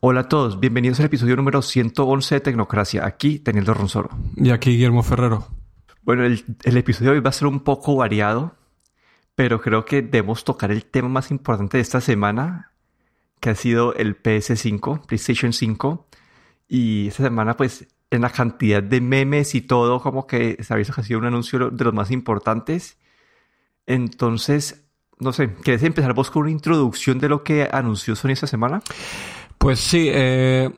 Hola a todos, bienvenidos al episodio número 111 de Tecnocracia. Aquí Teniendo Ronsoro. Y aquí Guillermo Ferrero. Bueno, el, episodio de hoy va a ser un poco variado, pero creo que debemos tocar el tema más importante de esta semana, que ha sido el PS5, PlayStation 5. Y esta semana, pues, en la cantidad de memes y todo, como que se ha visto que ha sido un anuncio de los más importantes. Entonces, no sé, ¿quieres empezar vos con una introducción de lo que anunció Sony esta semana? Pues sí, eh,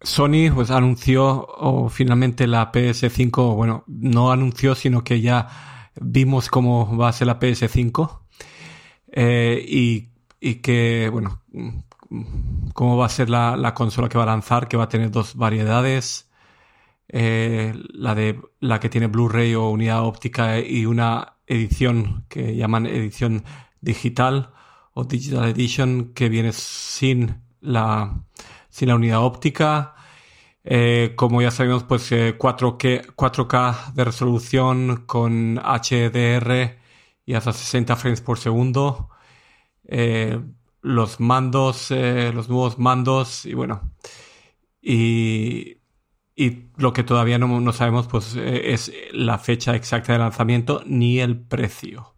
Sony pues anunció finalmente la PS5, bueno, no anunció, sino que ya vimos cómo va a ser la PS5 eh, y, que, bueno, cómo va a ser la, consola que va a lanzar, que va a tener dos variedades, eh, la de la que tiene Blu-ray o unidad óptica y una edición que llaman edición digital o Digital Edition que viene sin la, sin la unidad óptica. Eh, como ya sabemos, pues 4K, eh, 4K de resolución con HDR y hasta 60 frames por segundo. Eh, los mandos, los nuevos mandos y bueno. Y, y lo que todavía no, no sabemos pues es la fecha exacta de lanzamiento ni el precio.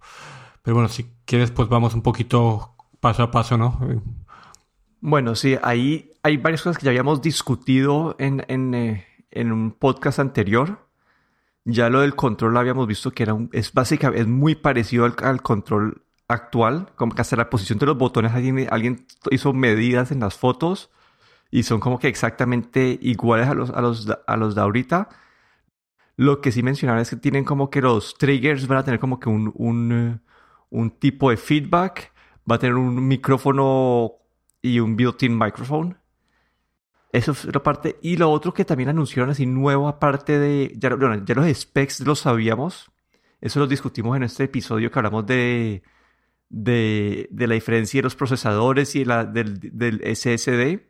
Pero bueno, si quieres pues vamos un poquito paso a paso, ¿no? Bueno, sí, ahí hay varias cosas que ya habíamos discutido en, eh, en, un podcast anterior. Ya lo del control habíamos visto que era un, es básicamente es muy parecido al, control actual, como que hasta la posición de los botones alguien, alguien hizo medidas en las fotos y son como que exactamente iguales a los, a los, a los de ahorita. Lo que sí mencionaba es que tienen como que los triggers van a tener como que un, un, eh, un tipo de feedback, va a tener un micrófono y un built-in microphone. Eso es la parte. Y lo otro que también anunciaron así nuevo, aparte de. Ya, ya los specs los sabíamos. Eso lo discutimos en este episodio que hablamos de, de, la diferencia de los procesadores y del, SSD.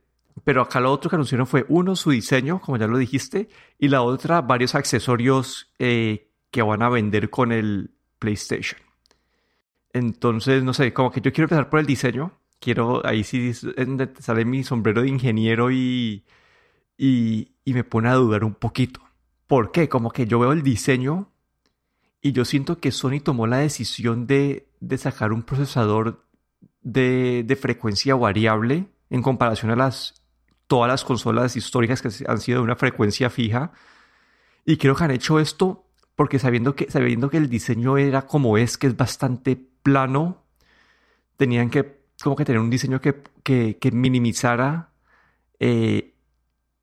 Pero acá lo otro que anunciaron fue uno, su diseño, como ya lo dijiste, y la otra, varios accesorios eh, que van a vender con el PlayStation. Entonces, no sé, como que yo quiero empezar por el diseño quiero, ahí sí sale mi sombrero de ingeniero y, y, me pone a dudar un poquito. ¿Por qué? Como que yo veo el diseño y yo siento que Sony tomó la decisión de, de sacar un procesador de, de, frecuencia variable en comparación a las todas las consolas históricas que han sido de una frecuencia fija. Y creo que han hecho esto porque sabiendo que, sabiendo que el diseño era como es, que es bastante plano, tenían que como que tener un diseño que, que, minimizara eh,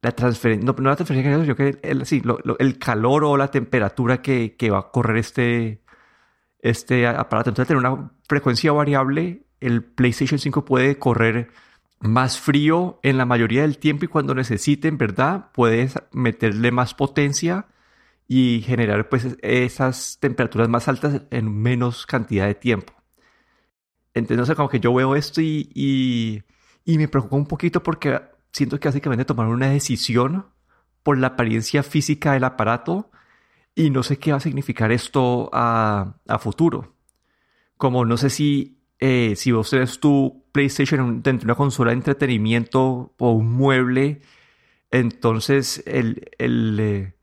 la transferencia, no, la transferencia, sino que el, calor o la temperatura que, va a correr este, este aparato. Entonces, tener una frecuencia variable, el PlayStation 5 puede correr más frío en la mayoría del tiempo y cuando necesite, en verdad, puedes meterle más potencia y generar pues esas temperaturas más altas en menos cantidad de tiempo. Entonces, como que yo veo esto y, y, me preocupa un poquito porque siento que básicamente tomaron una decisión por la apariencia física del aparato y no sé qué va a significar esto a, a futuro. Como no sé si, eh, si vos tenés tu PlayStation dentro de una consola de entretenimiento o un mueble, entonces el, el, eh,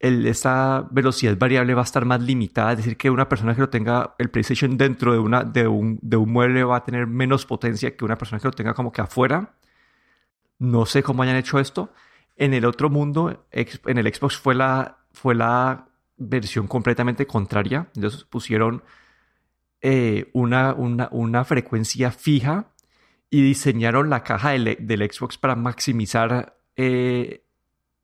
esta velocidad variable va a estar más limitada, es decir, que una persona que lo tenga el PlayStation dentro de, una, de, un, de un mueble va a tener menos potencia que una persona que lo tenga como que afuera. No sé cómo hayan hecho esto. En el otro mundo, en el Xbox fue la, fue la versión completamente contraria. Ellos pusieron eh, una, una, una, frecuencia fija y diseñaron la caja del, del Xbox para maximizar eh,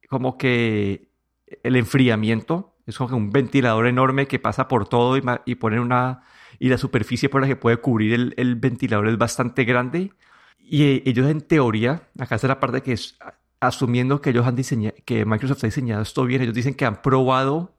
como que el enfriamiento. Es como un ventilador enorme que pasa por todo y, y ponen una... Y la superficie por la que puede cubrir el, ventilador es bastante grande. Y eh, ellos en teoría, acá está la parte que es asumiendo que ellos han diseñado, que Microsoft ha diseñado esto bien, ellos dicen que han probado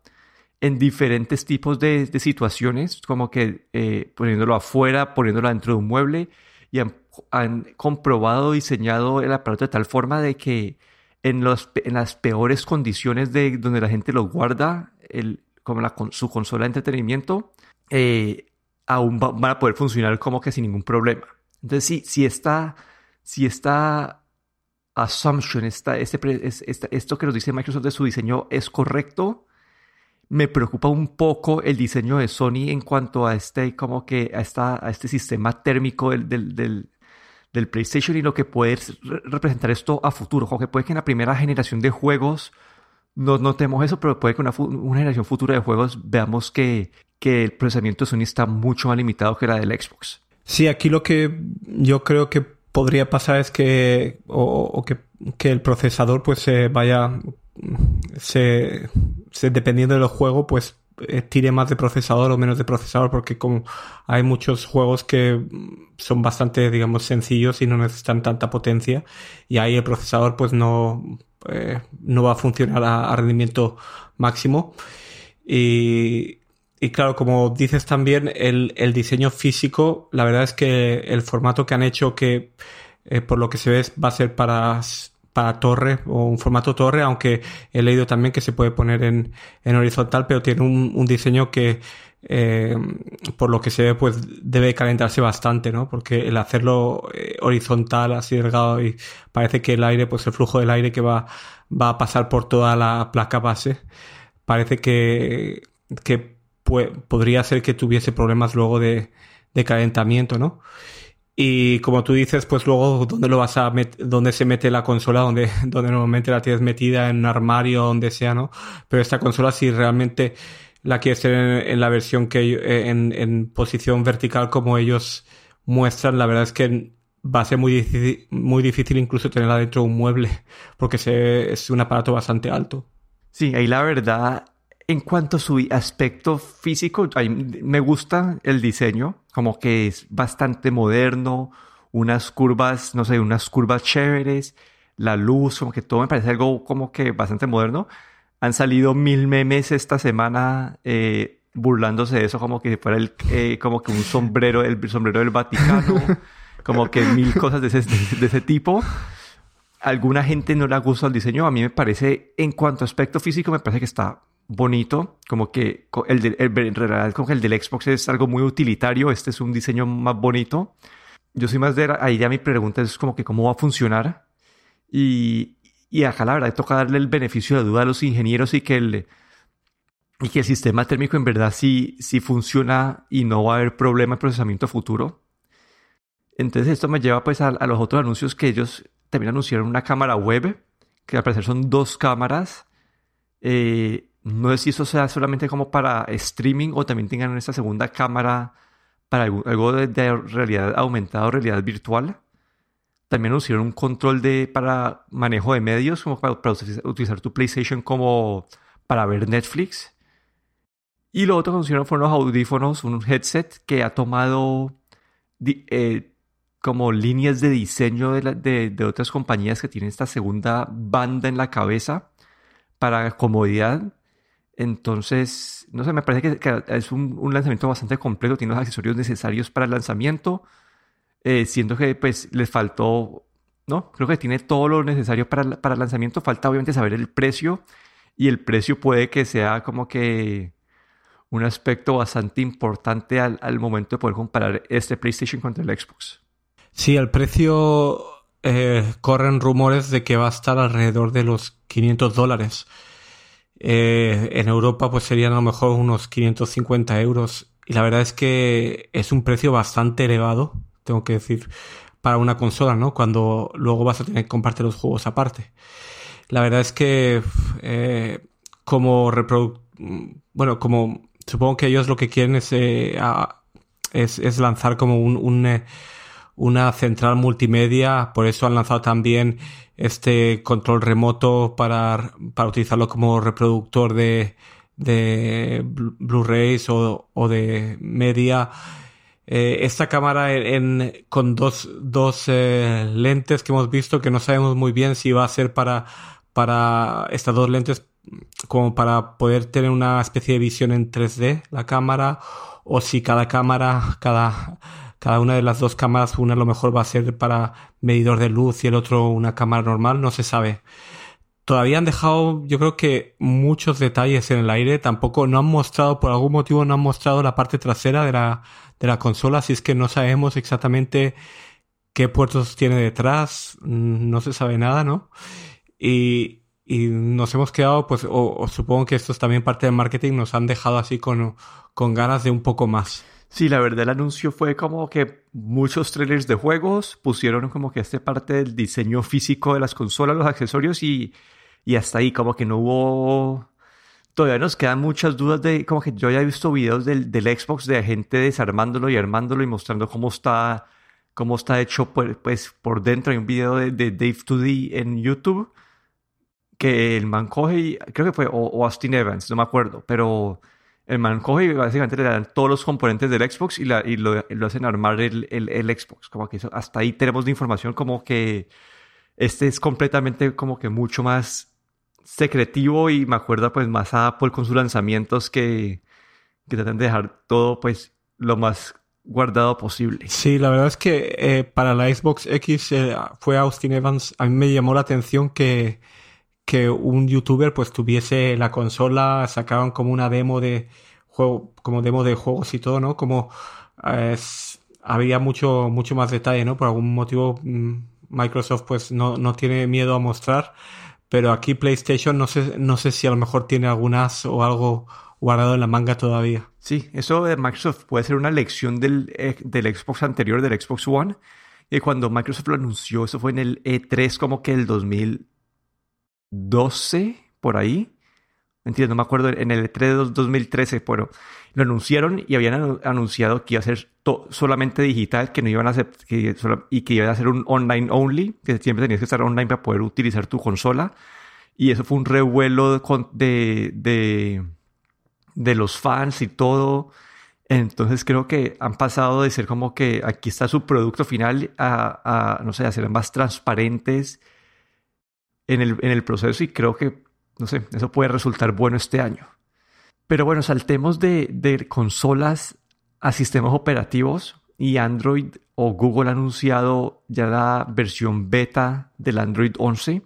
en diferentes tipos de, situaciones, como que eh, poniéndolo afuera, poniéndolo dentro de un mueble, y han, han comprobado, diseñado el aparato de tal forma de que en, los, en las peores condiciones de donde la gente lo guarda, el, como la, su consola de entretenimiento, eh, aún va, van a poder funcionar como que sin ningún problema. Entonces, si, si, esta, si esta assumption, esta, este, esto que nos dice Microsoft de su diseño es correcto. Me preocupa un poco el diseño de Sony en cuanto a este, como que a, esta, a este sistema térmico del, del, del, PlayStation y lo que puede representar esto a futuro. Como que puede que en la primera generación de juegos no notemos eso, pero puede que en una, generación futura de juegos veamos que, que el procesamiento de Sony está mucho más limitado que la del Xbox. Sí, aquí lo que yo creo que podría pasar es que, o, que, el procesador pues se vaya, se, se, dependiendo del juego, pues tire más de procesador o menos de procesador, porque como hay muchos juegos que son bastante, digamos, sencillos y no necesitan tanta potencia, y ahí el procesador pues no, eh, no va a funcionar a, rendimiento máximo. Y, y claro, como dices también, el, el, diseño físico, la verdad es que el formato que han hecho, que eh, por lo que se ve va a ser para, para torre o un formato torre, aunque he leído también que se puede poner en, en horizontal, pero tiene un, un diseño que, eh, por lo que se ve, pues debe calentarse bastante, ¿no? Porque el hacerlo eh, horizontal, así delgado, y parece que el aire, pues el flujo del aire que va, va a pasar por toda la placa base, parece que, que podría ser que tuviese problemas luego de, de, calentamiento, ¿no? Y como tú dices, pues luego, ¿dónde lo vas a dónde se mete la consola? Donde, donde normalmente la tienes metida en un armario, donde sea, ¿no? Pero esta consola, si realmente la quieres tener en, la versión que, eh, en, en posición vertical como ellos muestran, la verdad es que va a ser muy difícil, muy difícil incluso tenerla dentro de un mueble, porque es un aparato bastante alto. Sí, ahí la verdad en cuanto a su aspecto físico, me gusta el diseño, como que es bastante moderno, unas curvas, no sé, unas curvas chéveres, la luz, como que todo me parece algo como que bastante moderno. Han salido mil memes esta semana eh, burlándose de eso, como que fuera el, eh, como que un sombrero, el sombrero del Vaticano, como que mil cosas de ese, de ese tipo alguna gente no le gusta el diseño. A mí me parece, en cuanto a aspecto físico, me parece que está bonito, como que el, en realidad como que el del Xbox es algo muy utilitario, este es un diseño más bonito. Yo soy más de, ahí ya mi pregunta es como que cómo va a funcionar y, y acá la verdad toca darle el beneficio de duda a los ingenieros y que el, y que el sistema térmico en verdad sí, sí funciona y no va a haber problema de procesamiento futuro. Entonces esto me lleva pues a, a los otros anuncios que ellos también anunciaron una cámara web, que al parecer son dos cámaras. Eh, no sé si eso sea solamente como para streaming o también tengan esta segunda cámara para algo, de, realidad aumentada o realidad virtual. También anunciaron un control de, para manejo de medios, como para, utilizar tu PlayStation como para ver Netflix. Y lo otro que anunciaron fueron los audífonos, un headset que ha tomado eh, como líneas de diseño de, de, otras compañías que tienen esta segunda banda en la cabeza para comodidad entonces, no sé, me parece que, es un, lanzamiento bastante completo, tiene los accesorios necesarios para el lanzamiento. Eh, siento que pues les faltó, ¿no? Creo que tiene todo lo necesario para, para el lanzamiento. Falta obviamente saber el precio y el precio puede que sea como que un aspecto bastante importante al, al momento de poder comparar este PlayStation contra el Xbox. Sí, el precio eh, corren rumores de que va a estar alrededor de los 500 dólares. Eh, en Europa pues serían a lo mejor unos 550 euros. Y la verdad es que es un precio bastante elevado, tengo que decir, para una consola, ¿no? Cuando luego vas a tener que compartir los juegos aparte. La verdad es que eh, como reprodu bueno, como supongo que ellos lo que quieren es, eh, es, es, lanzar como un, eh, una central multimedia, por eso han lanzado también este control remoto para, para utilizarlo como reproductor de, de Blu-rays o, o, de media. Eh, esta cámara con dos, dos eh, lentes que hemos visto que no sabemos muy bien si va a ser para, para estas dos lentes como para poder tener una especie de visión en 3D la cámara o si cada cámara, cada cada una de las dos cámaras, una a lo mejor va a ser para medidor de luz y el otro una cámara normal, no se sabe. Todavía han dejado, yo creo que muchos detalles en el aire, tampoco no han mostrado, por algún motivo no han mostrado la parte trasera de la, de la consola, así es que no sabemos exactamente qué puertos tiene detrás, mm, no se sabe nada, ¿no? Y, y nos hemos quedado, pues, o, supongo que esto es también parte del marketing, nos han dejado así con, con ganas de un poco más. Sí, la verdad el anuncio fue como que muchos trailers de juegos pusieron como que esta parte del diseño físico de las consolas, los accesorios y, y hasta ahí como que no hubo... Todavía nos quedan muchas dudas de como que yo ya he visto videos del, del Xbox de gente desarmándolo y armándolo y mostrando cómo está, cómo está hecho pues, pues por dentro. Hay un video de, Dave 2D en YouTube que el man coge creo que fue o, Austin Evans, no me acuerdo, pero el man y básicamente le dan todos los componentes del Xbox y, la, lo, hacen armar el, Xbox. Como que hasta ahí tenemos de información como que este es completamente como que mucho más secretivo y me acuerda pues más a Apple con sus lanzamientos que, que tratan de dejar todo pues lo más guardado posible. Sí, la verdad es que eh, para la Xbox X eh, fue Austin Evans. A mí me llamó la atención que que un youtuber pues tuviese la consola, sacaban como una demo de juego, como demo de juegos y todo, ¿no? Como había mucho, mucho más detalle, ¿no? Por algún motivo mm, Microsoft pues no, no tiene miedo a mostrar, pero aquí PlayStation no sé, no sé si a lo mejor tiene algunas o algo guardado en la manga todavía. Sí, eso de Microsoft puede ser una lección del, eh, del Xbox anterior, del Xbox One. Y cuando Microsoft lo anunció, eso fue en el E3 como que el 2000, 12, por ahí. Entiendo, no me acuerdo, en el E3 de 2013, pero lo anunciaron y habían anunciado que iba a ser solamente digital, que no iban a hacer, y que iba a ser un online only, que siempre tenías que estar online para poder utilizar tu consola. Y eso fue un revuelo de, de, de los fans y todo. Entonces creo que han pasado de ser como que aquí está su producto final a, a no sé, a ser más transparentes en el, en el proceso y creo que, no sé, eso puede resultar bueno este año. Pero bueno, saltemos de, de consolas a sistemas operativos y Android o Google ha anunciado ya la versión beta del Android 11.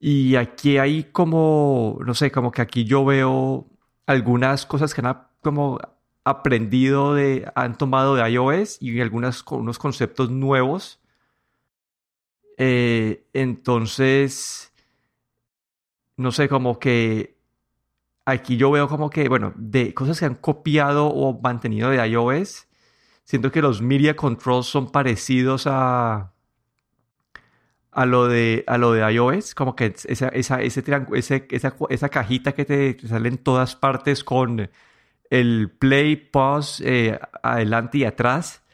Y aquí hay como, no sé, como que aquí yo veo algunas cosas que han como aprendido de, han tomado de iOS y algunas, unos conceptos nuevos eh, entonces, no sé, como que aquí yo veo como que, bueno, de cosas que han copiado o mantenido de iOS, siento que los media controls son parecidos a, a lo de, a lo de iOS, como que esa, esa, ese ese, esa, esa, cajita que te, sale en todas partes con el play, pause, eh, adelante y atrás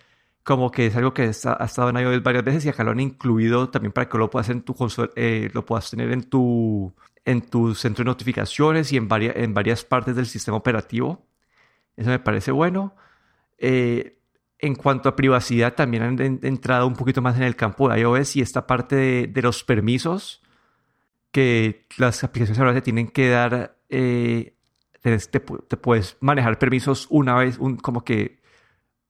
como que es algo que ha estado en iOS varias veces y acá lo han incluido también para que lo puedas en tu eh, lo puedas tener en tu en tu centro de notificaciones y en varias en varias partes del sistema operativo. Eso me parece bueno. Eh, en cuanto a privacidad, también han entrado un poquito más en el campo de iOS y esta parte de, los permisos que las aplicaciones ahora te tienen que dar. Eh, te, puedes manejar permisos una vez, como que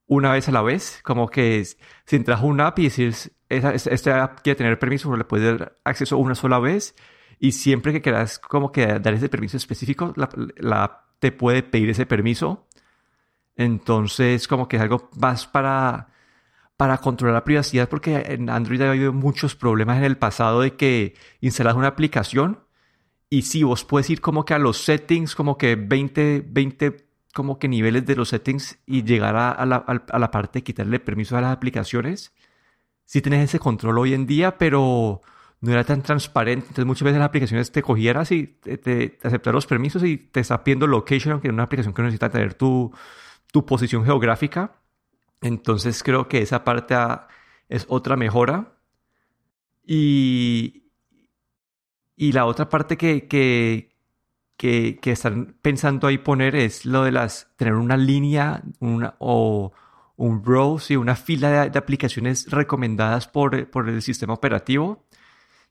una vez a la vez, como que si entras a una app y decís, esta, app quiere tener permiso, le puedes dar acceso una sola vez y siempre que quieras como que dar ese permiso específico, la, app te puede pedir ese permiso. Entonces, como que es algo más para, para controlar la privacidad, porque en Android ha habido muchos problemas en el pasado de que instalas una aplicación y si vos puedes ir como que a los settings, como que 20, 20 como que niveles de los settings y llegar a, la, a la, parte de quitarle permiso a las aplicaciones. Sí tienes ese control hoy en día, pero no era tan transparente. Entonces muchas veces las aplicaciones te cogieran y te, te, los permisos y te está pidiendo location, aunque es una aplicación que necesita tener tu, tu posición geográfica. Entonces creo que esa parte es otra mejora. Y, y la otra parte que, que, que, están pensando ahí poner es lo de las tener una línea una, o un row, y una fila de, aplicaciones recomendadas por, por, el sistema operativo,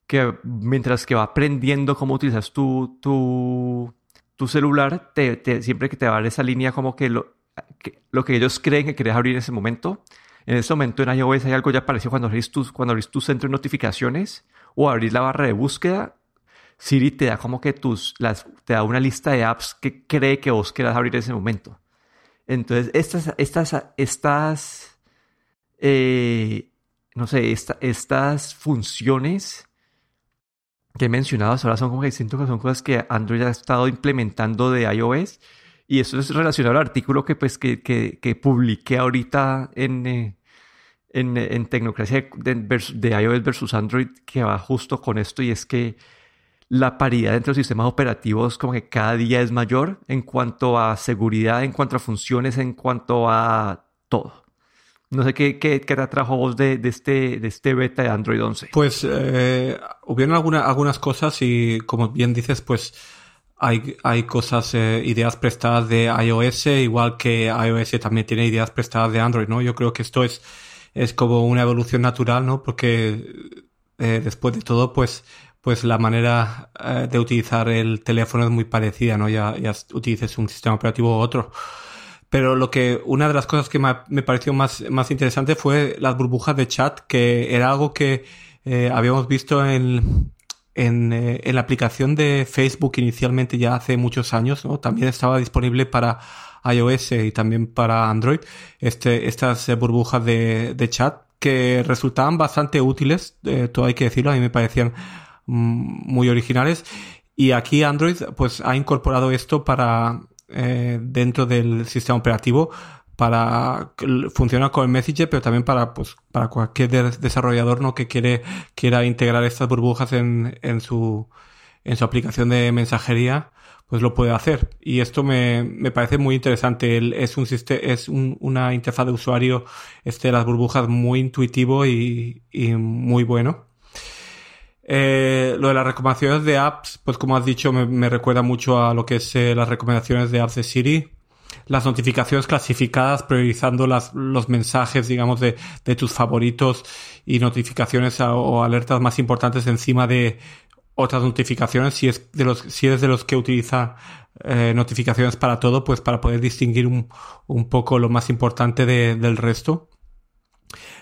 que mientras que va aprendiendo cómo utilizas tu, tu, tu celular, te, siempre que te va a dar esa línea como que lo, que lo que ellos creen que querés abrir en ese momento. En ese momento en iOS hay algo ya parecido cuando abrís tu, cuando abrís tu centro de notificaciones o abrís la barra de búsqueda Siri te da como que tus, las, te da una lista de apps que cree que vos quieras abrir en ese momento. Entonces, estas, estas, estas, eh, no sé, estas funciones que he mencionado ahora son como que siento que son cosas que Android ha estado implementando de iOS. Y eso es relacionado al artículo que, pues, que, que, que publiqué ahorita en, eh, en, en, Tecnocracia de, iOS versus Android, que va justo con esto, y es que la paridad entre los sistemas operativos como que cada día es mayor en cuanto a seguridad, en cuanto a funciones, en cuanto a todo. No sé qué, qué, qué te atrajo vos de, de, este, de este beta de Android 11. Pues eh, hubieron alguna, algunas cosas y como bien dices, pues hay, hay cosas, eh, ideas prestadas de iOS, igual que iOS también tiene ideas prestadas de Android, ¿no? Yo creo que esto es, es como una evolución natural, ¿no? Porque eh, después de todo, pues, pues la manera eh, de utilizar el teléfono es muy parecida, ¿no? Ya, ya utilices un sistema operativo u otro. Pero lo que, una de las cosas que me pareció más, más interesante fue las burbujas de chat, que era algo que eh, habíamos visto en, en, eh, en, la aplicación de Facebook inicialmente ya hace muchos años, ¿no? También estaba disponible para iOS y también para Android, este, estas burbujas de, de, chat que resultaban bastante útiles, todo hay que decirlo, a mí me parecían muy originales. Y aquí Android pues ha incorporado esto para eh, dentro del sistema operativo para funcionar con el Messenger, pero también para, pues, para cualquier desarrollador ¿no? que quiere, quiera integrar estas burbujas en, en, su, en su aplicación de mensajería, pues lo puede hacer. Y esto me, me parece muy interesante. es un es un, una interfaz de usuario este las burbujas muy intuitivo y, y muy bueno. Eh, lo de las recomendaciones de apps, pues como has dicho, me, recuerda mucho a lo que es eh, las recomendaciones de apps de Siri. Las notificaciones clasificadas, priorizando las, los mensajes, digamos, de, de tus favoritos y notificaciones o alertas más importantes encima de otras notificaciones. Si es de los, si eres de los que utiliza eh, notificaciones para todo, pues para poder distinguir un, un poco lo más importante de, del resto.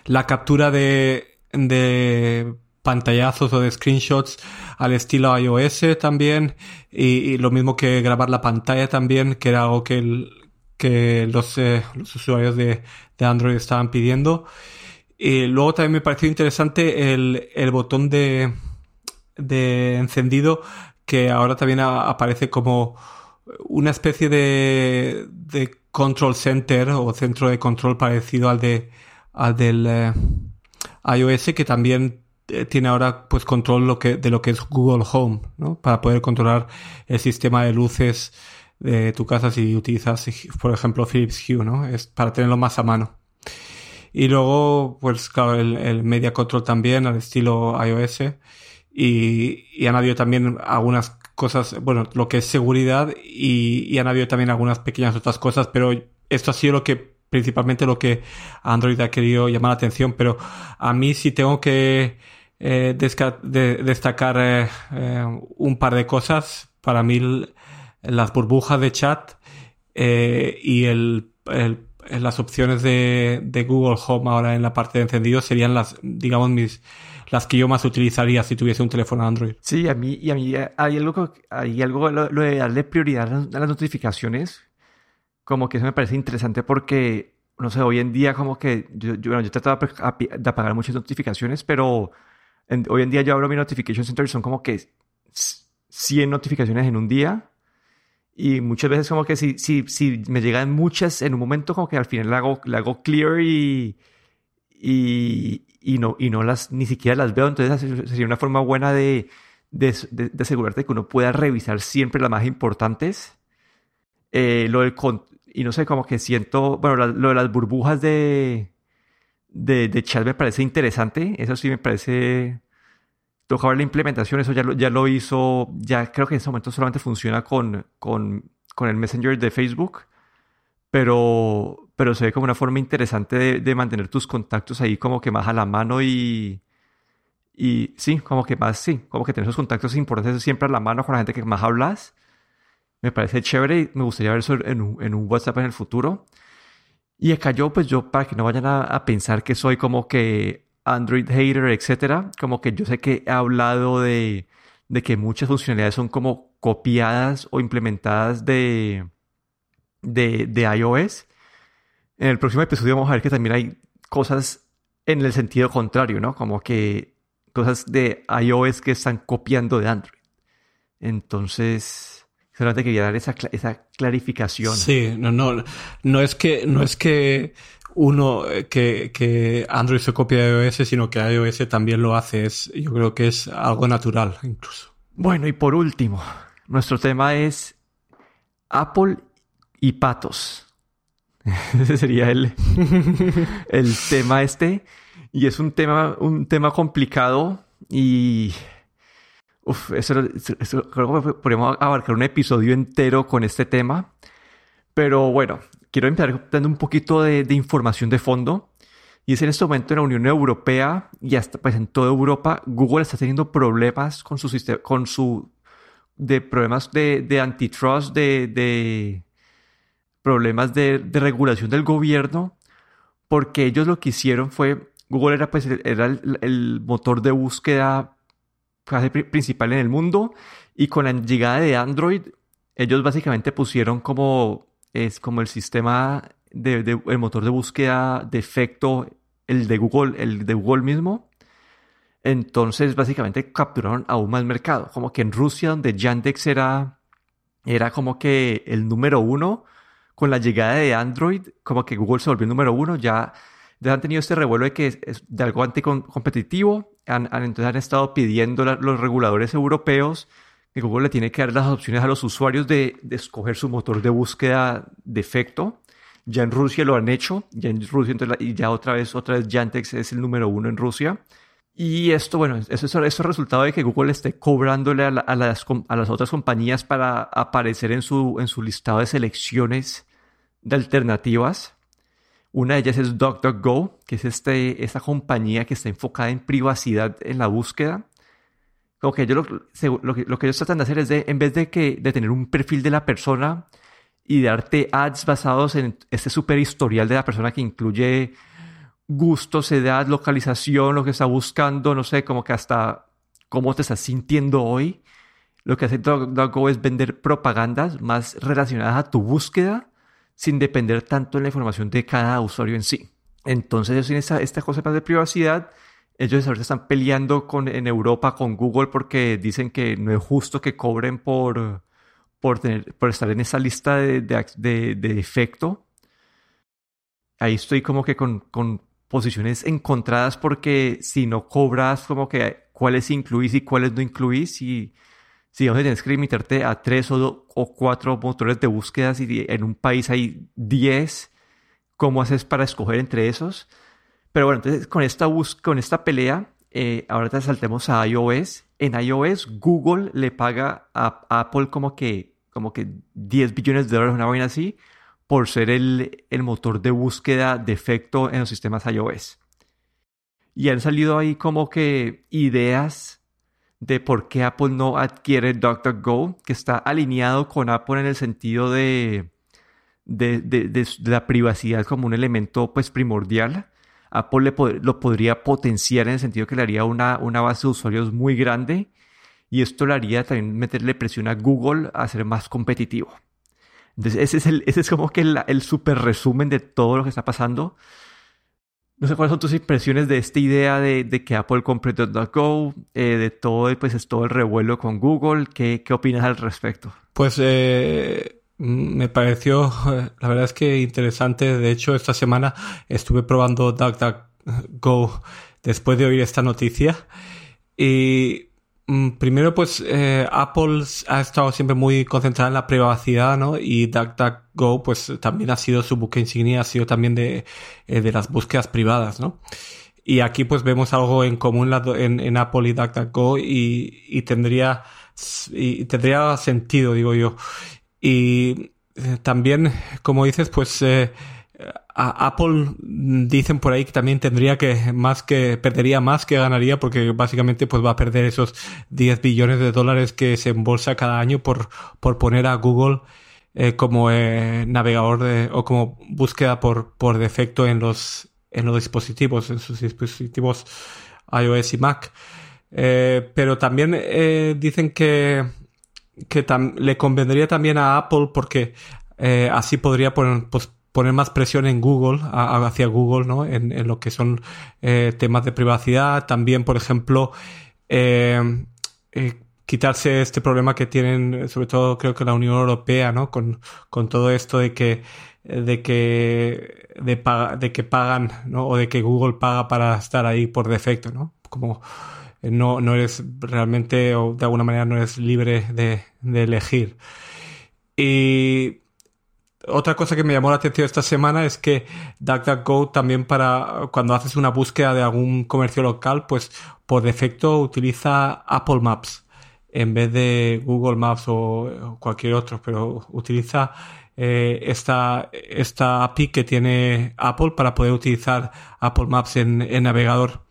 La captura de, de pantallazos o de screenshots al estilo iOS también y, lo mismo que grabar la pantalla también que era algo que, los, eh, los usuarios de, Android estaban pidiendo. Y luego también me pareció interesante el, botón de, de encendido que ahora también aparece como una especie de, control center o centro de control parecido al de al del eh, iOS que también tiene ahora pues control lo que, de lo que es Google Home, ¿no? Para poder controlar el sistema de luces de tu casa si utilizas, por ejemplo, Philips Hue, ¿no? Es para tenerlo más a mano. Y luego, pues claro, el, Media Control también al estilo iOS. Y, y, han habido también algunas cosas, bueno, lo que es seguridad y, y han habido también algunas pequeñas otras cosas, pero esto ha sido lo que principalmente lo que Android ha querido llamar la atención, pero a mí sí tengo que eh, de destacar eh, eh, un par de cosas. Para mí las burbujas de chat y las opciones de, de, Google Home ahora en la parte de encendido serían las, digamos, mis las que yo más utilizaría si tuviese un teléfono Android. Sí, a mí, y a mí hay algo, hay algo lo, lo de darle prioridad a las notificaciones como que eso me parece interesante porque, no sé, hoy en día como que yo, yo, bueno, yo trato de apagar muchas notificaciones, pero hoy en día yo abro mi notification center y son como que 100 notificaciones en un día. Y muchas veces como que si, si, si me llegan muchas en un momento, como que al final le hago, le hago clear y, y, y, no, y no las, ni siquiera las veo. Entonces sería una forma buena de, de, de, de asegurarte que uno pueda revisar siempre las más importantes. Eh, lo del, y no sé, como que siento, bueno, lo de las burbujas de, de, de chat me parece interesante, eso sí me parece, toca ver la implementación, eso ya lo, ya lo hizo, ya creo que en este momento solamente funciona con, con, con el Messenger de Facebook, pero, pero se ve como una forma interesante de, de, mantener tus contactos ahí como que más a la mano y, y sí, como que más, sí, como que tener esos contactos importantes siempre a la mano con la gente que más hablas me parece chévere y me gustaría ver eso en un, en un WhatsApp en el futuro. Y acá yo, pues yo, para que no vayan a, pensar que soy como que Android hater, etcétera, como que yo sé que he hablado de, de que muchas funcionalidades son como copiadas o implementadas de, de, de iOS. En el próximo episodio vamos a ver que también hay cosas en el sentido contrario, ¿no? Como que cosas de iOS que están copiando de Android. Entonces, solamente quería dar esa, esa clarificación. Sí, no, no, no es que, no es que uno, eh, que, que Android se copia de iOS, sino que iOS también lo hace. Es, yo creo que es algo natural, incluso. Bueno, y por último, nuestro tema es Apple y patos. Ese sería el, el tema este. Y es un tema, un tema complicado y... Uf, eso, creo que podemos abarcar un episodio entero con este tema. Pero bueno, quiero empezar dando un poquito de, información de fondo. Y es en este momento en la Unión Europea y hasta pues en toda Europa, Google está teniendo problemas con su sistema, con su de problemas de, de antitrust, de, de problemas de, de, regulación del gobierno, porque ellos lo que hicieron fue, Google era pues era el, el motor de búsqueda principal en el mundo y con la llegada de Android, ellos básicamente pusieron como es como el sistema de, el motor de búsqueda de efecto, el de Google, el de Google mismo. Entonces, básicamente capturaron aún más mercado. Como que en Rusia, donde Yandex era, era como que el número uno, con la llegada de Android, como que Google se volvió el número uno, ya han tenido este revuelo de que es, de algo anticompetitivo. Han, entonces han estado pidiendo los reguladores europeos que Google le tiene que dar las opciones a los usuarios de, escoger su motor de búsqueda de efecto. Ya en Rusia lo han hecho, ya en Rusia, y ya otra vez, otra vez Yandex es el número uno en Rusia. Y esto, bueno, eso es el resultado de que Google esté cobrándole a, las, a, las, otras compañías para aparecer en su, en su listado de selecciones de alternativas. Una de ellas es DuckDuckGo, que es este, esta compañía que está enfocada en privacidad en la búsqueda. Como que ellos lo, que, lo que ellos tratan de hacer es de, en vez de, que, de tener un perfil de la persona y darte ads basados en este super historial de la persona que incluye gustos, edad, localización, lo que está buscando, no sé, como que hasta cómo te estás sintiendo hoy. Lo que hace DuckDuckGo es vender propagandas más relacionadas a tu búsqueda sin depender tanto de la información de cada usuario en sí. Entonces ellos tienen esta, esta cosa más de privacidad ellos ahorita están peleando con, en Europa con Google porque dicen que no es justo que cobren por, por, tener, por estar en esa lista de, de, de, efecto. Ahí estoy como que con, con, posiciones encontradas porque si no cobras como que cuáles incluís y cuáles no incluís y si no tienes que limitarte a tres o, o cuatro motores de búsqueda y en un país hay diez, ¿cómo haces para escoger entre esos? Pero bueno, entonces con esta, con esta pelea, eh, ahora te saltemos a iOS. En iOS, Google le paga a, Apple como que, como que 10 billones de dólares, una vaina así, por ser el, el motor de búsqueda de efecto en los sistemas iOS. Y han salido ahí como que ideas de por qué Apple no adquiere DuckDuckGo, que está alineado con Apple en el sentido de, de, de, la privacidad como un elemento pues primordial. Apple lo podría potenciar en el sentido que le haría una, una base de usuarios muy grande y esto le haría también meterle presión a Google a ser más competitivo. Entonces, ese es, el, ese es como que el, el super resumen de todo lo que está pasando. No sé cuáles son tus impresiones de esta idea de, que Apple compre DuckDuckGo, eh, de todo, pues es todo el revuelo con Google. ¿Qué, qué opinas al respecto? Pues eh, Mm, me pareció, la verdad es que interesante. De hecho, esta semana estuve probando DuckDuckGo después de oír esta noticia. Y primero, pues eh, Apple ha estado siempre muy concentrada en la privacidad, ¿no? Y DuckDuckGo, pues también ha sido su buque insignia, ha sido también de, eh, de las búsquedas privadas, ¿no? Y aquí pues vemos algo en común en, Apple y DuckDuckGo y, y tendría, y tendría sentido, digo yo. Y eh, también, como dices, pues a Apple dicen por ahí que también tendría que más que perdería más que ganaría porque básicamente pues va a perder esos 10 billones de dólares que se embolsa cada año por, por poner a Google eh, como navegador de, o como búsqueda por, por defecto en los, en los dispositivos, en sus dispositivos iOS y Mac. pero también dicen que que le convendría también a Apple porque eh, así podría pues, poner más presión en Google, hacia Google, ¿no? En, en, lo que son eh, temas de privacidad. También, por ejemplo, eh, eh, quitarse este problema que tienen, sobre todo creo que la Unión Europea, ¿no? Con, con todo esto de que de que de, que pagan, ¿no? O de que Google paga para estar ahí por defecto, ¿no? Como no, no eres realmente, o de alguna manera no eres libre de, de elegir. Y otra cosa que me llamó la atención esta semana es que DuckDuckGo también para cuando haces una búsqueda de algún comercio local, pues por defecto utiliza Apple Maps en vez de Google Maps o cualquier otro, pero utiliza eh, esta, esta API que tiene Apple para poder utilizar Apple Maps en, en navegador,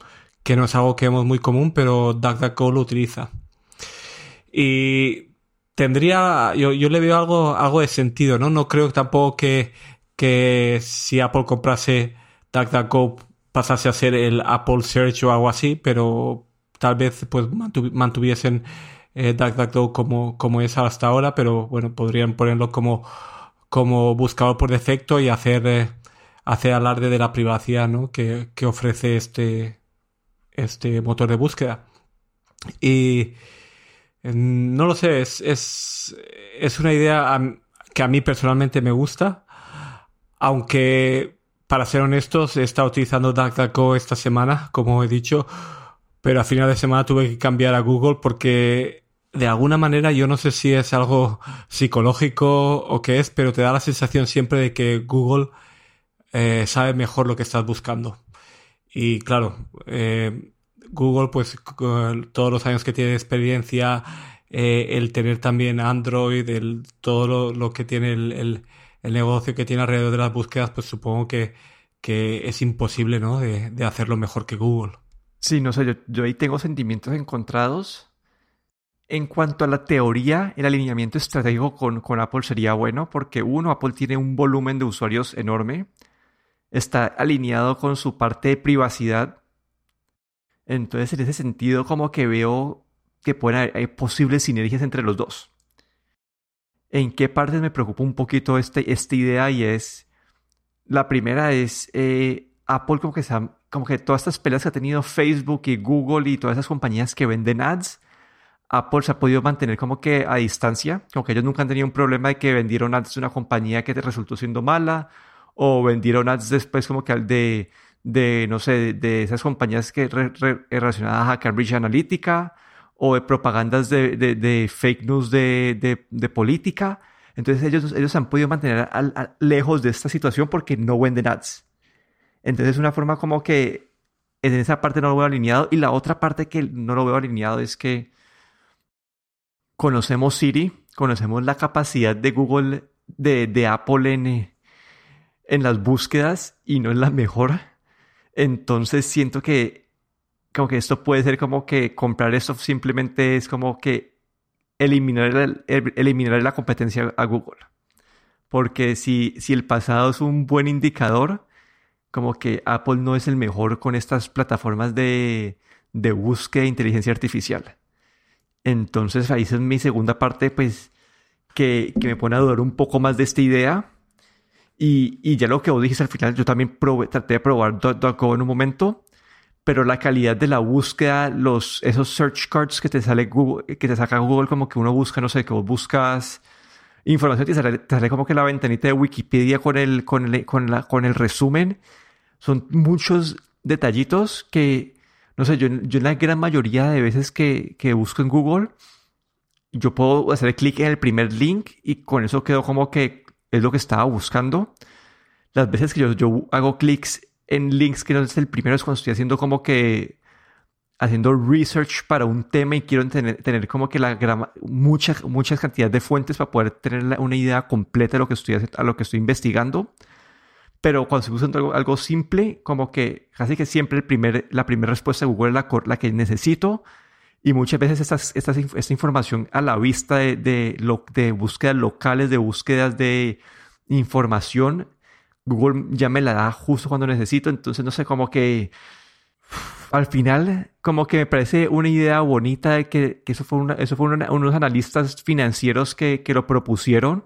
que no es algo que vemos muy común, pero DuckDuckGo lo utiliza. Y tendría, yo, yo le veo algo, algo de sentido, ¿no? No creo tampoco que, que si Apple comprase DuckDuckGo pasase a ser el Apple Search o algo así, pero tal vez pues mantuviesen eh, DuckDuckGo como, como es hasta ahora, pero bueno, podrían ponerlo como, como buscador por defecto y hacer, eh, hacer alarde de la privacidad ¿no? que, que ofrece este, este motor de búsqueda. Y no lo sé, es, es, es una idea que a mí personalmente me gusta, aunque para ser honestos he estado utilizando DuckDuckGo esta semana, como he dicho, pero a final de semana tuve que cambiar a Google porque de alguna manera yo no sé si es algo psicológico o qué es, pero te da la sensación siempre de que Google eh, sabe mejor lo que estás buscando. Y claro, eh, Google, pues todos los años que tiene experiencia, eh, el tener también Android, el, todo lo, que tiene el, el, negocio que tiene alrededor de las búsquedas, pues supongo que, que es imposible, ¿no? De, de, hacerlo mejor que Google. Sí, no sé, yo, yo ahí tengo sentimientos encontrados. En cuanto a la teoría, el alineamiento estratégico con, con Apple sería bueno porque uno, Apple tiene un volumen de usuarios enorme, está alineado con su parte de privacidad entonces, en ese sentido, como que veo que pueden haber posibles sinergias entre los dos. ¿En qué partes me preocupa un poquito este, esta idea? Y es, la primera es eh, Apple como que, como que todas estas peleas que ha tenido Facebook y Google y todas esas compañías que venden ads, Apple se ha podido mantener como que a distancia, como que ellos nunca han tenido un problema de que vendieron ads de una compañía que resultó siendo mala o vendieron ads después como que al de de, no sé, de esas compañías que relacionadas a Cambridge Analytica o de propagandas de, de, fake news de, política. Entonces ellos, ellos han podido mantener lejos de esta situación porque no venden ads. Entonces es una forma como que en esa parte no lo veo alineado y la otra parte que no lo veo alineado es que conocemos Siri, conocemos la capacidad de Google, de, de Apple en, en las búsquedas y no es la mejor. Entonces siento que como que esto puede ser como que comprar esto simplemente es como que eliminar, eliminar la competencia a Google. Porque si, si el pasado es un buen indicador, como que Apple no es el mejor con estas plataformas de, de búsqueda de inteligencia artificial. Entonces ahí es mi segunda parte, pues, que, que me pone a dudar un poco más de esta idea y, ya lo que vos dijiste al final, yo también traté de probar DuckDuckGo en un momento, pero la calidad de la búsqueda, los, esos search cards que te sale Google, que te saca Google como que uno busca, no sé, que vos buscas información, te sale, te sale como que la ventanita de Wikipedia con el, con el, con la, con el resumen. Son muchos detallitos que, no sé, yo, yo en la gran mayoría de veces que, que busco en Google, yo puedo hacer clic en el primer link y con eso quedo como que es lo que estaba buscando. Las veces que yo, yo hago clics en links que no es el primero es cuando estoy haciendo como que haciendo research para un tema y quiero tener, tener como que la grama, muchas muchas cantidades de fuentes para poder tener una idea completa de lo que estoy, a lo que estoy investigando. Pero cuando estoy algo, algo, simple, como que casi que siempre el primer, la primera respuesta de Google es la, la que necesito. Y muchas veces esta, esta información a la vista de, de, de búsquedas locales, de búsquedas de información, Google ya me la da justo cuando necesito. Entonces, no sé, como que al final, como que me parece una idea bonita de que, que eso fue, una, eso fue unos analistas financieros que, que, lo propusieron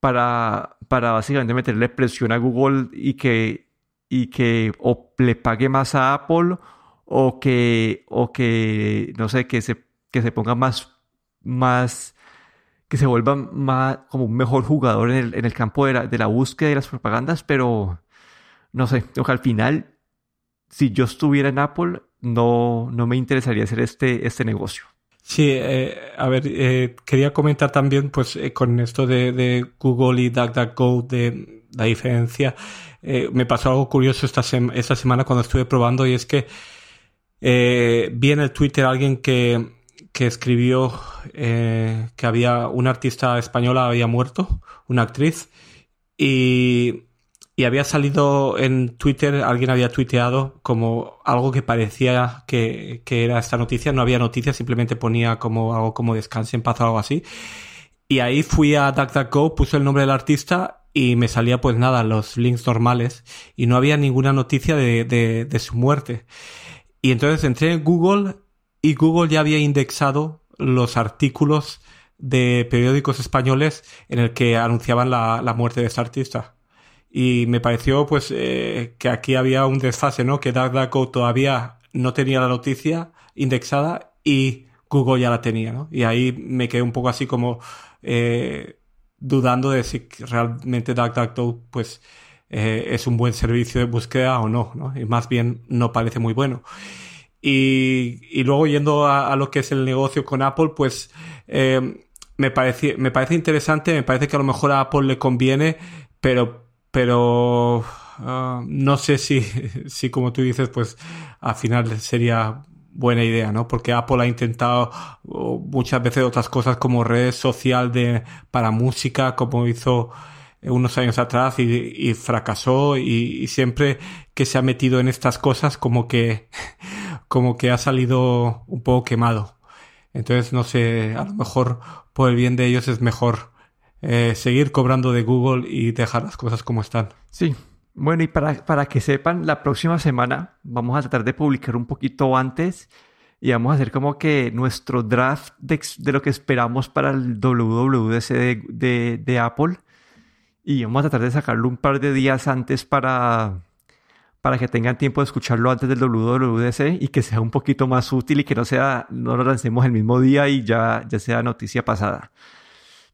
para, para básicamente meterle presión a Google y que, y que o le pague más a Apple o que, o que no sé, que se, que se ponga más, más, que se vuelva más como un mejor jugador en el, en el campo de la, de la búsqueda y las propagandas, pero no sé, o al final, si yo estuviera en Apple, no, no me interesaría hacer este, este negocio. Sí, eh, a ver, eh, quería comentar también, pues, eh, con esto de, de, Google y DuckDuckGo, de la diferencia. me pasó algo curioso esta, esta semana cuando estuve probando y es que vi en el Twitter alguien que, que escribió que había una artista española había muerto, una actriz, y y había salido en Twitter, alguien había tuiteado como algo que parecía que, era esta noticia. No había noticia, simplemente ponía como algo como descanse en paz o algo así. Y ahí fui a DuckDuckGo, puse el nombre del artista y me salía pues nada, los links normales. Y no había ninguna noticia de, de su muerte. Y entonces entré en Google y Google ya había indexado los artículos de periódicos españoles en el que anunciaban la, muerte de este artista y me pareció pues eh, que aquí había un desfase, ¿no? Que DuckDuckGo todavía no tenía la noticia indexada y Google ya la tenía, ¿no? Y ahí me quedé un poco así como eh, dudando de si realmente DuckDuckGo pues eh, es un buen servicio de búsqueda o no, ¿no? Y más bien no parece muy bueno. Y, y luego yendo a, a, lo que es el negocio con Apple, pues me, parece, me parece interesante, me parece que a lo mejor a Apple le conviene, pero pero ah, no sé si, si, como tú dices, pues al final sería buena idea, ¿no? Porque Apple ha intentado muchas veces otras cosas como red social de, para música, como hizo unos años atrás y, fracasó y, siempre que se ha metido en estas cosas como que, como que ha salido un poco quemado. Entonces, no sé, a lo mejor por el bien de ellos es mejor eh, seguir cobrando de Google y dejar las cosas como están. Sí. Bueno, y para, para que sepan, la próxima semana vamos a tratar de publicar un poquito antes y vamos a hacer como que nuestro draft de, lo que esperamos para el WWDC de, de, Apple. Y vamos a tratar de sacarlo un par de días antes para, para que tengan tiempo de escucharlo antes del WWDC y que sea un poquito más útil y que no sea, no lo lancemos el mismo día y ya, ya sea noticia pasada.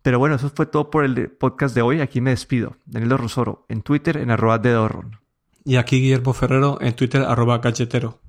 Pero bueno, eso fue todo por el podcast de hoy. Aquí me despido. Daniel Rosoro, en Twitter, en arroba de Y aquí Guillermo Ferrero, en Twitter, arroba galletero.